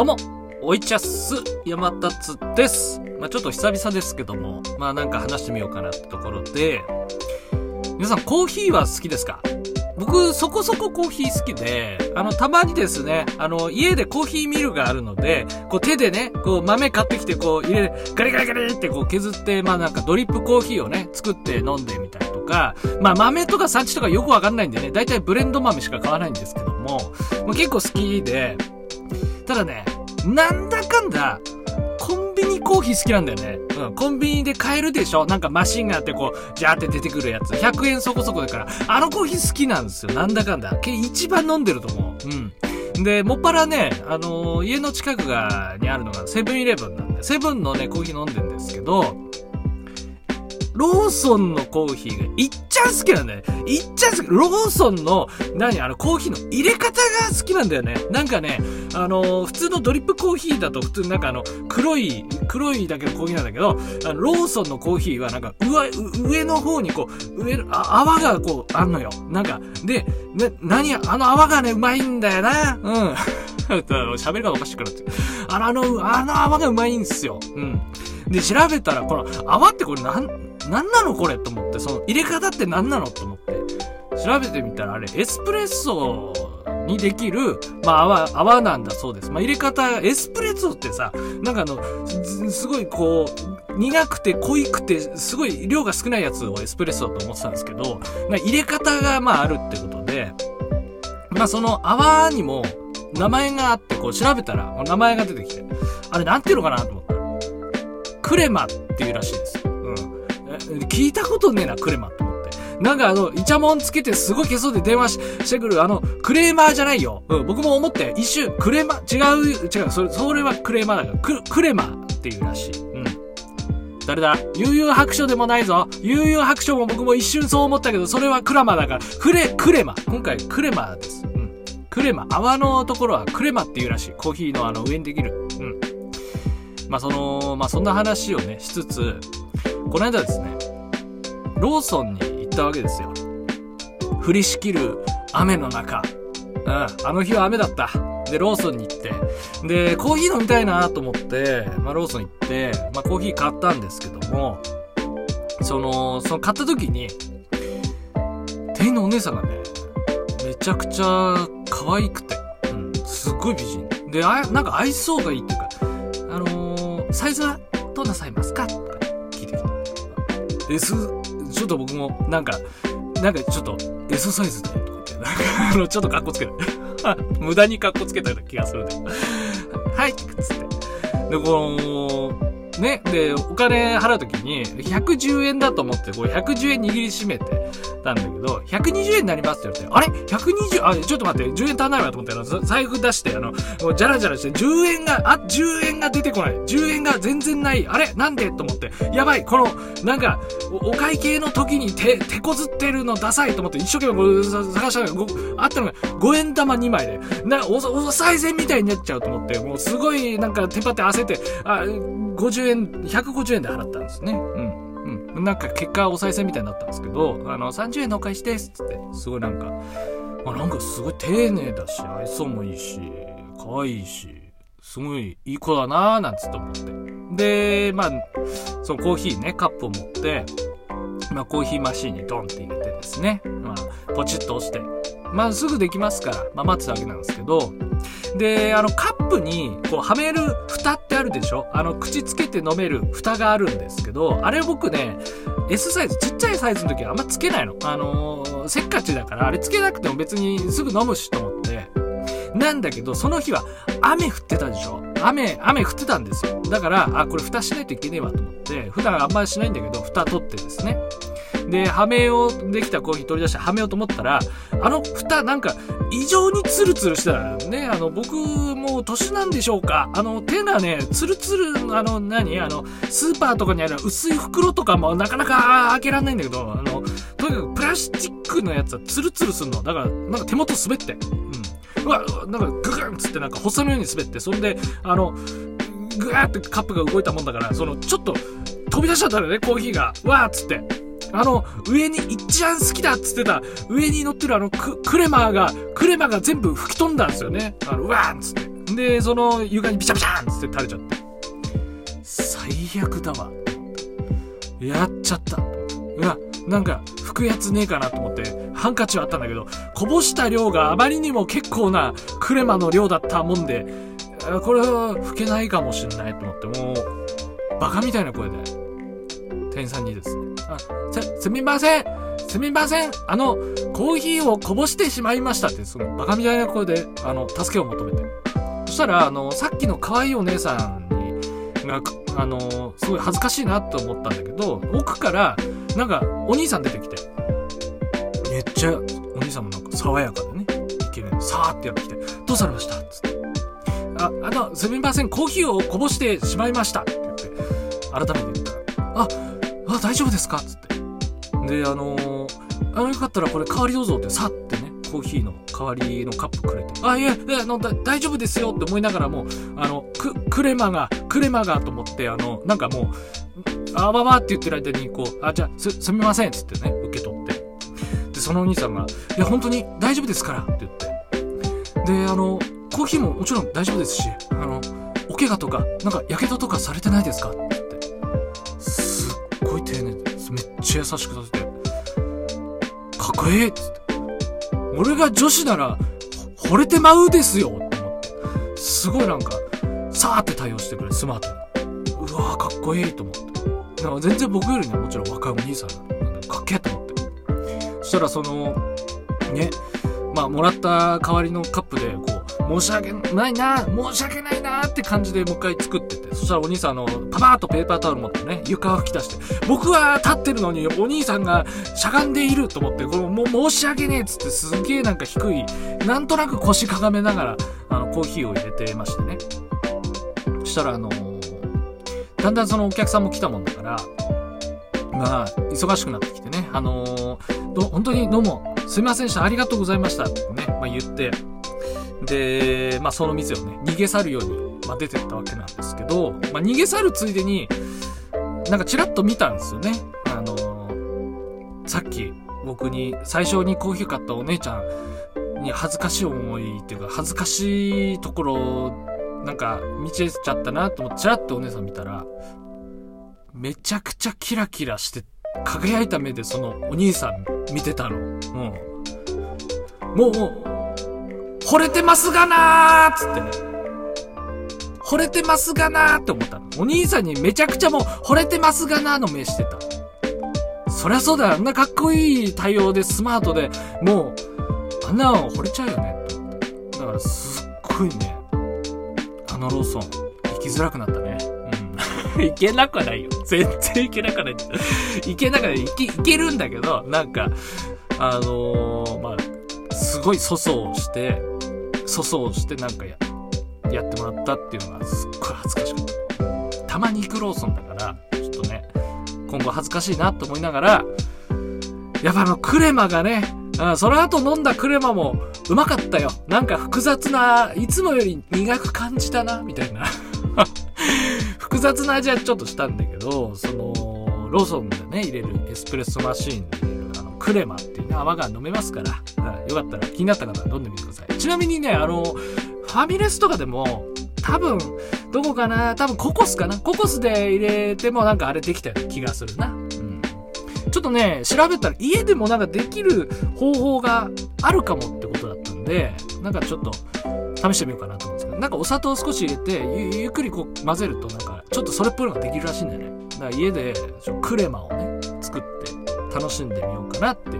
どうも、おいちゃっす、山達です。まあちょっと久々ですけども、まあなんか話してみようかなってところで、皆さんコーヒーは好きですか？僕、そこそこコーヒー好きで、あの、たまにですね、あの、家でコーヒーミルがあるので、こう手でね、こう豆買ってきてこう入れ、ガリガリガリってこう削って、まあなんかドリップコーヒーをね、作って飲んでみたりとか、まあ豆とか産地とかよくわかんないんでね、だいたいブレンド豆しか買わないんですけども、もう結構好きで、ただね、なんだかんだ、コンビニコーヒー好きなんだよね。うん、コンビニで買えるでしょ？なんかマシンがあってこう、ジャーって出てくるやつ。100円そこそこだから、あのコーヒー好きなんですよ。なんだかんだ。け一番飲んでると思う。うん。で、もっぱらね、あのー家の近くが、にあるのがセブンイレブンなんで、セブンのね、コーヒー飲んでんですけど、ローソンのコーヒーがいっちゃん好きなんだよね。いっちゃん好き。ローソンの、何？あの、コーヒーの入れ方が好きなんだよね。なんかね、あのー普通のドリップコーヒーだと普通なんかあの、黒い、黒いだけのコーヒーなんだけど、あの、ローソンのコーヒーはなんか上、上の方にこう、上の、あ泡がこう、あんのよ。なんか、で、ね、何？あの泡がね、うまいんだよな。うん。喋り方おかしくなって。あの、あの、あの泡がうまいんすよ。うん。で、調べたら、この泡ってこれなん、なんなのこれと思って、その入れ方ってなんなのと思って、調べてみたらあれ、エスプレッソにできる、まあ泡、泡なんだそうです。まあ入れ方、エスプレッソってさ、なんかあの、すごいこう、苦くて濃いくて、すごい量が少ないやつをエスプレッソだと思ってたんですけど、まあ入れ方がまああるってことで、まあその泡にも名前があって、こう調べたら名前が出てきて、あれなんていうのかなと思ったら、クレマっていうらしいです。聞いたことねえな、クレマって思って。なんかあの、イチャモンつけてすごい消そうで電話してくる、あの、クレーマーじゃないよ。うん、僕も思って、一瞬、クレマ、違う、違う、それ、それはクレーマーだから、ク、クレマっていうらしい。うん。誰だ？悠々白書でもないぞ。悠々白書も僕も一瞬そう思ったけど、それはクラマだから、クレ、クレマ。今回クレマです。うん。クレマ。泡のところはクレマっていうらしい。コーヒーのあの上にできる。うん。まあその、まあそんな話をね、しつつ、この間ですね、ローソンに行ったわけですよ。降りしきる雨の中。うん、あの日は雨だった。で、ローソンに行って。で、コーヒー飲みたいなと思って、まあローソン行って、まあコーヒー買ったんですけども、その、その買った時に、店員のお姉さんがね、めちゃくちゃ可愛くて、うん、すっごい美人。で、あ、なんか愛想がいいっていうか、あのー、サイズはどうなさいますか？S、ちょっと僕も、なんか、なんかちょっと、S サイズで、とか言って、なんか、あの、ちょっと格好つけて、無駄に格好つけたような気がするんだけど、はいっ、つって。で、この、ね、で、お金払うときに、110円だと思って、こう110円握りしめてたんだけど、120円になりますって言われて、あれ ?120、あ、ちょっと待って、10円足んないわと思って、あの、ざ財布出して、あの、もうジャラジャラして、10円が、あ、10円が出てこない。10円が全然ない。あれ？なんで？と思って、やばい、この、なんか、お会計の時に手、手こずってるのダサいと思って、一生懸命こうさ探したら、ごあったのが、5円玉2枚で、な、お、お賽銭みたいになっちゃうと思って、もうすごい、なんか、テンパって焦って、あ、50円、150円で払ったんですね。うん。うん。なんか、結果、お賽銭みたいになったんですけど、あの、30円のお返しですっ、つって、すごいなんか、あ、なんかすごい丁寧だし、愛想もいいし、可愛いし、すごいいい子だなーなんつって思って。で、まあ、そのコーヒーね、カップを持って、まあ、コーヒーマシーンにドンって入れてですね、まあ、ポチッと押して、まあ、すぐできますから、まあ、待つだけなんですけど、で、あの、カップに、こう、はめる蓋ってあるでしょ？あの、口つけて飲める蓋があるんですけど、あれ僕ね、S サイズ、ちっちゃいサイズの時はあんまつけないの。あのーせっかちだから、あれつけなくても別にすぐ飲むしと思って。なんだけど、その日は雨降ってたでしょ？雨、雨降ってたんですよ。だから、あ、これ蓋しないといけねえわと思って、普段あんまりしないんだけど、蓋取ってですね。で、はめよう、できたコーヒー取り出してはめようと思ったら、あの蓋なんか異常にツルツルしてたね。あの、僕もう年なんでしょうかあの、手がね、ツルツル、あの、何？あの、スーパーとかにある薄い袋とかもなかなか開けらんないんだけど、あの、とにかくプラスチックのやつはツルツルするの。だから、なんか手元滑って。うん。うわ、なんかググンつってなんか細のように滑って、そんで、あの、ぐわーってカップが動いたもんだから、その、ちょっと飛び出しちゃったのね、コーヒーが。わーっつって。あの、上に一番好きだっつってた、上に乗ってるあのク、クレマーが、クレマーが全部吹き飛んだんですよね。あの、うわーっつって。で、その床にビシャビシャーンつって垂れちゃって。最悪だわ。やっちゃった。うわ、なんか、拭くやつねえかなと思って、ハンカチはあったんだけど、こぼした量があまりにも結構なクレマの量だったもんで、これは拭けないかもしんないと思って、もう、バカみたいな声で、店員さんにですね、す、すみません。すみません。あの、コーヒーをこぼしてしまいましたって、そのバカみたいな声で、あの、助けを求めて。そしたら、あの、さっきの可愛いお姉さんに、が、あの、すごい恥ずかしいなと思ったんだけど、奥から、なんか、お兄さん出てきて、めっちゃ、お兄さんもなんか爽やかでね、イケメンさーってやってきて、どうされましたつって。あ、あの、すみません、コーヒーをこぼしてしまいましたって言って、改めて、あ、大丈夫ですか？つって。で、あのー、あの、よかったらこれ代わりどうぞってさってね、コーヒーの代わりのカップくれて、あ、いや、あの、大丈夫ですよって思いながらも、あの、く、クレマが、クレマがと思って、あの、なんかもう、あばばって言ってる間に、こう、あ、じゃあ、す、すみませんっつってね、受け取って。で、そのお兄さんが、いや、本当に大丈夫ですからって言って。で、あの、コーヒーももちろん大丈夫ですし、あの、お怪我とか、なんか、やけどとかされてないですか？めっちゃ優しくさせて、かっこいいっつって。俺が女子なら、惚れてまうですよって思って。すごいなんか、さーって対応してくれ、スマートに。うわーかっこいいと思って。なんか全然僕よりね、もちろん若いお兄さんなんだかっけえと思って。そしたらその、ね、まあ、もらった代わりのカップで、こう、申し訳ないな、申し訳ないなって感じでもう一回作ってて、そしたらお兄さんあの、パパーっとペーパータオル持ってね、床を吹き出して、僕は立ってるのにお兄さんがしゃがんでいると思って、これもう申し訳ねえっつってすげえなんか低い、なんとなく腰かがめながら、あの、コーヒーを入れてましてね。そしたらあのだんだんそのお客さんも来たもんだから、まあ、忙しくなってきてね、あのー、本当にどうも、すいませんでした、ありがとうございましたってね、まあ言って、で、まあその店をね、逃げ去るように、まあ出てったわけなんですけど、まあ逃げ去るついでに、なんかチラッと見たんですよね。あのー、さっき僕に最初にコーヒー買ったお姉ちゃんに恥ずかしい思いっていうか、恥ずかしいところ、なんか見ちゃったなと思って、チラッとお姉さん見たら、めちゃくちゃキラキラして、輝いた目でそのお兄さん見てたの。うん。もう、惚れてますがなーつってね。惚れてますがなーって思ったの。お兄さんにめちゃくちゃもう、惚れてますがなーの目してた。そりゃそうだよ。あんなかっこいい対応でスマートで、もう、あんなの惚れちゃうよね。だからすっごいね、あのローソン、行きづらくなったね。いけなくはないよ。全然いけなくはない。いけなくはない。いけ、いけるんだけど、なんか、あのー、まあ、すごい粗相をして、粗相してなんかや、やってもらったっていうのがすっごい恥ずかしかった。たまに行くローソンだから、ちょっとね、今後恥ずかしいなと思いながら、やっぱあのクレマがね、うん、その後飲んだクレマもうまかったよ。なんか複雑な、いつもより苦く感じたな、みたいな。複雑な味はちょっとしたんだけど、その、ローソンでね、入れるエスプレッソマシーンで入れる、あの、クレマっていうね、泡が飲めますから、うん、よかったら気になった方は飲んでみてください。ちなみにね、あの、ファミレスとかでも、多分、どこかな多分ココスかな？ココスで入れてもなんかあれできたような気がするな。うん。ちょっとね、調べたら家でもなんかできる方法があるかもってことだったんで、なんかちょっと試してみようかなと思うんですけど、なんかお砂糖少し入れて、ゆっくりこう混ぜると、なんかちょっとそれっぽいのができるらしいんだよね。だから家でクレマをね、楽しんでみようかなって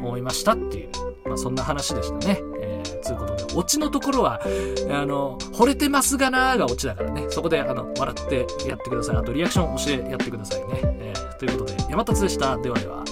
思いましたっていう、まあそんな話でしたね。えー、つうことで、オチのところは、あの、惚れてますがなーがオチだからね、そこであの、笑ってやってください。あとリアクション教えやってくださいね。えー、ということで、山達でした。ではでは。